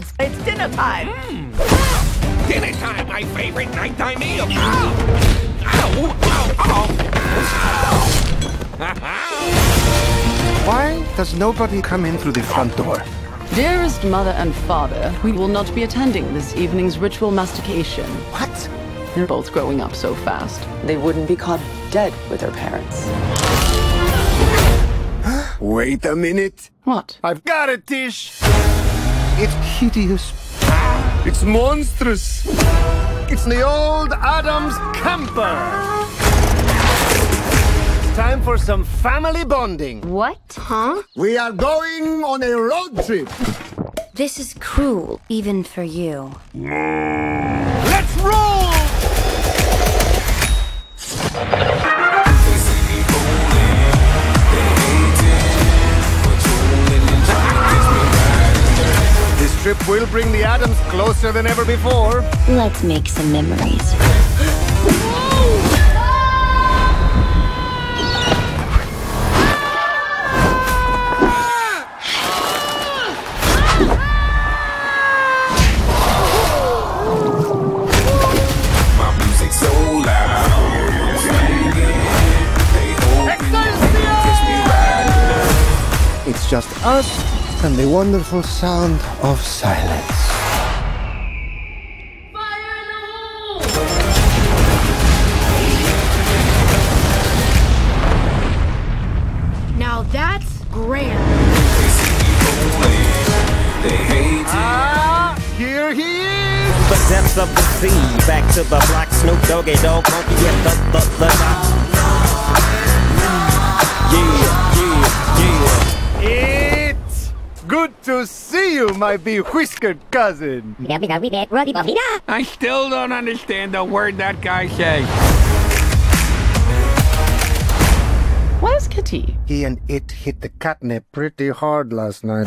time. Hmm. Dinner time, my favorite nighttime meal. Oh! Ow! Ow! Ow! Why does nobody come in through the front door? Dearest mother and father, we will not be attending this evening's ritual mastication. What? They're both growing up so fast. They wouldn't be caught dead with their parents. Wait a minute. What? I've got it, Tish. It's hideous. It's monstrous. It's the old Addams camper. It's time for some family bonding. What? Huh? We are going on a road trip. This is cruel, even for you. Trip will bring the Addams closer than ever before. Let's make some memories. My music's so loud. They open, kiss me right It's just us and the wonderful sound of silence. Now that's grand. Ah, here he is! the depths of the sea. Back to the block, Snoop Doggy Dogg, funky at the the the top. To see you, my bewhiskered cousin. I still don't understand a word that guy says. Where's Kitty? He and it hit the catnip pretty hard last night.